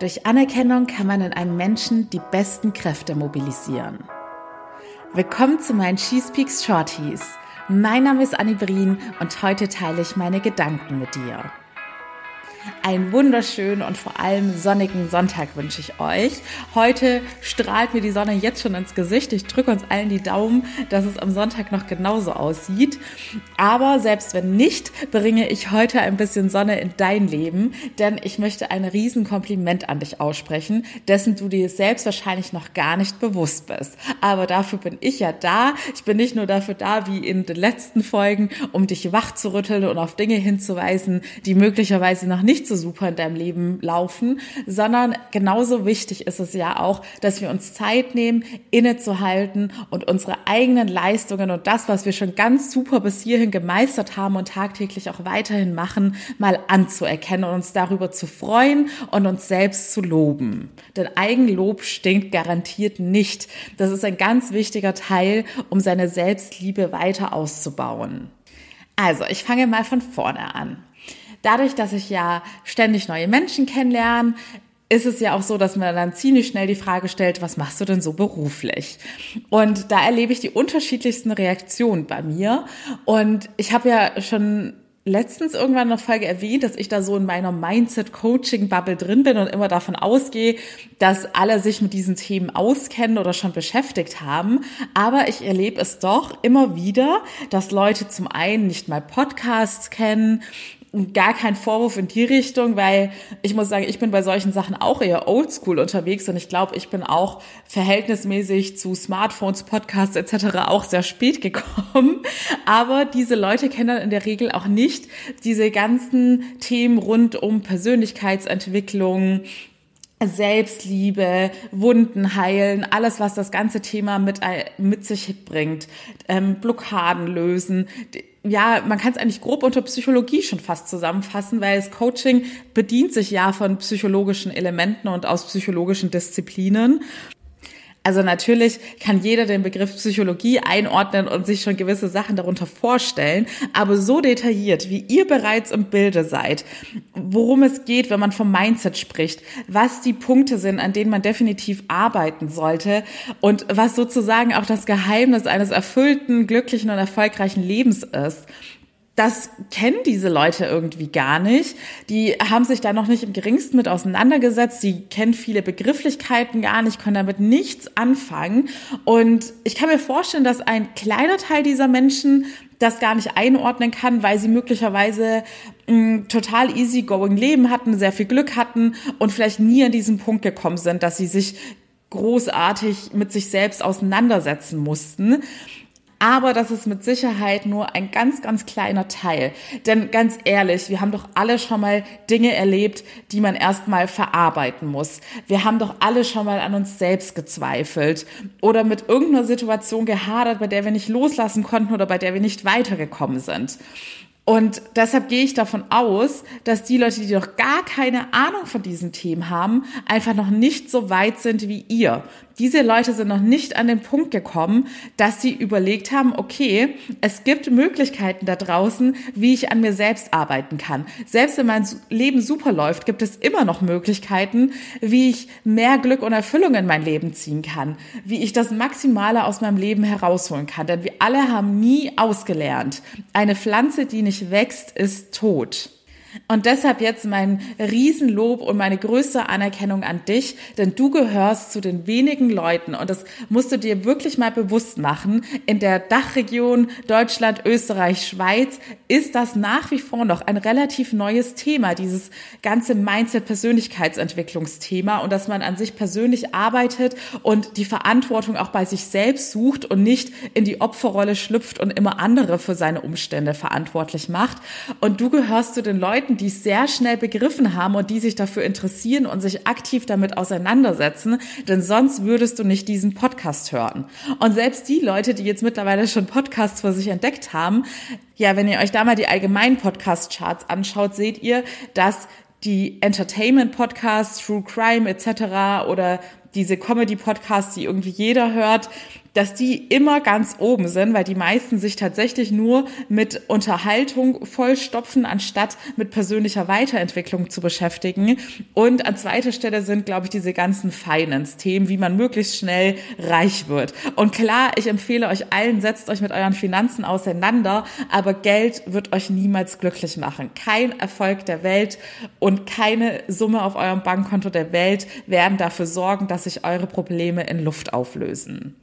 Durch Anerkennung kann man in einem Menschen die besten Kräfte mobilisieren. Willkommen zu meinen Cheese Peaks Shorties. Mein Name ist Annie Brien und heute teile ich meine Gedanken mit dir. Einen wunderschönen und vor allem sonnigen Sonntag wünsche ich euch. Heute strahlt mir die Sonne jetzt schon ins Gesicht. Ich drücke uns allen die Daumen, dass es am Sonntag noch genauso aussieht. Aber selbst wenn nicht, bringe ich heute ein bisschen Sonne in dein Leben, denn ich möchte ein Riesenkompliment an dich aussprechen, dessen du dir selbst wahrscheinlich noch gar nicht bewusst bist. Aber dafür bin ich ja da. Ich bin nicht nur dafür da, wie in den letzten Folgen, um dich wach zu rütteln und auf Dinge hinzuweisen, die möglicherweise noch nicht so so super in deinem Leben laufen, sondern genauso wichtig ist es ja auch, dass wir uns Zeit nehmen, innezuhalten und unsere eigenen Leistungen und das, was wir schon ganz super bis hierhin gemeistert haben und tagtäglich auch weiterhin machen, mal anzuerkennen und uns darüber zu freuen und uns selbst zu loben. Denn Eigenlob stinkt garantiert nicht. Das ist ein ganz wichtiger Teil, um seine Selbstliebe weiter auszubauen. Also, ich fange mal von vorne an dadurch, dass ich ja ständig neue Menschen kennenlerne, ist es ja auch so, dass man dann ziemlich schnell die Frage stellt, was machst du denn so beruflich? Und da erlebe ich die unterschiedlichsten Reaktionen bei mir. Und ich habe ja schon letztens irgendwann der Folge erwähnt, dass ich da so in meiner Mindset-Coaching-Bubble drin bin und immer davon ausgehe, dass alle sich mit diesen Themen auskennen oder schon beschäftigt haben. Aber ich erlebe es doch immer wieder, dass Leute zum einen nicht mal Podcasts kennen gar kein Vorwurf in die Richtung, weil ich muss sagen, ich bin bei solchen Sachen auch eher oldschool unterwegs und ich glaube, ich bin auch verhältnismäßig zu Smartphones, Podcasts etc. auch sehr spät gekommen. Aber diese Leute kennen dann in der Regel auch nicht diese ganzen Themen rund um Persönlichkeitsentwicklung, Selbstliebe, Wunden heilen, alles, was das ganze Thema mit, mit sich bringt, ähm, Blockaden lösen. Ja, man kann es eigentlich grob unter Psychologie schon fast zusammenfassen, weil das Coaching bedient sich ja von psychologischen Elementen und aus psychologischen Disziplinen. Also natürlich kann jeder den Begriff Psychologie einordnen und sich schon gewisse Sachen darunter vorstellen, aber so detailliert, wie ihr bereits im Bilde seid, worum es geht, wenn man vom Mindset spricht, was die Punkte sind, an denen man definitiv arbeiten sollte und was sozusagen auch das Geheimnis eines erfüllten, glücklichen und erfolgreichen Lebens ist das kennen diese Leute irgendwie gar nicht. Die haben sich da noch nicht im geringsten mit auseinandergesetzt. Die kennen viele Begrifflichkeiten gar nicht, können damit nichts anfangen. Und ich kann mir vorstellen, dass ein kleiner Teil dieser Menschen das gar nicht einordnen kann, weil sie möglicherweise ein total easygoing Leben hatten, sehr viel Glück hatten und vielleicht nie an diesen Punkt gekommen sind, dass sie sich großartig mit sich selbst auseinandersetzen mussten. Aber das ist mit Sicherheit nur ein ganz, ganz kleiner Teil. Denn ganz ehrlich, wir haben doch alle schon mal Dinge erlebt, die man erstmal verarbeiten muss. Wir haben doch alle schon mal an uns selbst gezweifelt oder mit irgendeiner Situation gehadert, bei der wir nicht loslassen konnten oder bei der wir nicht weitergekommen sind. Und deshalb gehe ich davon aus, dass die Leute, die noch gar keine Ahnung von diesen Themen haben, einfach noch nicht so weit sind wie ihr. Diese Leute sind noch nicht an den Punkt gekommen, dass sie überlegt haben, okay, es gibt Möglichkeiten da draußen, wie ich an mir selbst arbeiten kann. Selbst wenn mein Leben super läuft, gibt es immer noch Möglichkeiten, wie ich mehr Glück und Erfüllung in mein Leben ziehen kann, wie ich das Maximale aus meinem Leben herausholen kann. Denn wir alle haben nie ausgelernt. Eine Pflanze, die nicht wächst, ist tot. Und deshalb jetzt mein Riesenlob und meine größte Anerkennung an dich, denn du gehörst zu den wenigen Leuten und das musst du dir wirklich mal bewusst machen. In der Dachregion Deutschland, Österreich, Schweiz ist das nach wie vor noch ein relativ neues Thema, dieses ganze Mindset-Persönlichkeitsentwicklungsthema und dass man an sich persönlich arbeitet und die Verantwortung auch bei sich selbst sucht und nicht in die Opferrolle schlüpft und immer andere für seine Umstände verantwortlich macht. Und du gehörst zu den Leuten, Leuten, die es sehr schnell begriffen haben und die sich dafür interessieren und sich aktiv damit auseinandersetzen, denn sonst würdest du nicht diesen Podcast hören. Und selbst die Leute, die jetzt mittlerweile schon Podcasts für sich entdeckt haben, ja, wenn ihr euch da mal die allgemeinen Podcast-Charts anschaut, seht ihr, dass die Entertainment-Podcasts, True Crime etc. oder diese Comedy-Podcasts, die irgendwie jeder hört, dass die immer ganz oben sind, weil die meisten sich tatsächlich nur mit Unterhaltung vollstopfen, anstatt mit persönlicher Weiterentwicklung zu beschäftigen. Und an zweiter Stelle sind, glaube ich, diese ganzen Finance-Themen, wie man möglichst schnell reich wird. Und klar, ich empfehle euch allen, setzt euch mit euren Finanzen auseinander, aber Geld wird euch niemals glücklich machen. Kein Erfolg der Welt und keine Summe auf eurem Bankkonto der Welt werden dafür sorgen, sich eure Probleme in Luft auflösen.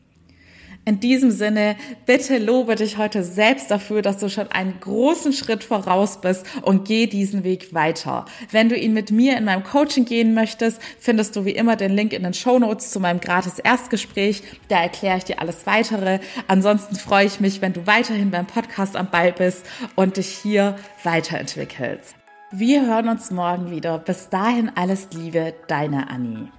In diesem Sinne, bitte lobe dich heute selbst dafür, dass du schon einen großen Schritt voraus bist und geh diesen Weg weiter. Wenn du ihn mit mir in meinem Coaching gehen möchtest, findest du wie immer den Link in den Show Notes zu meinem gratis Erstgespräch. Da erkläre ich dir alles weitere. Ansonsten freue ich mich, wenn du weiterhin beim Podcast am Ball bist und dich hier weiterentwickelst. Wir hören uns morgen wieder. Bis dahin alles Liebe, deine Annie.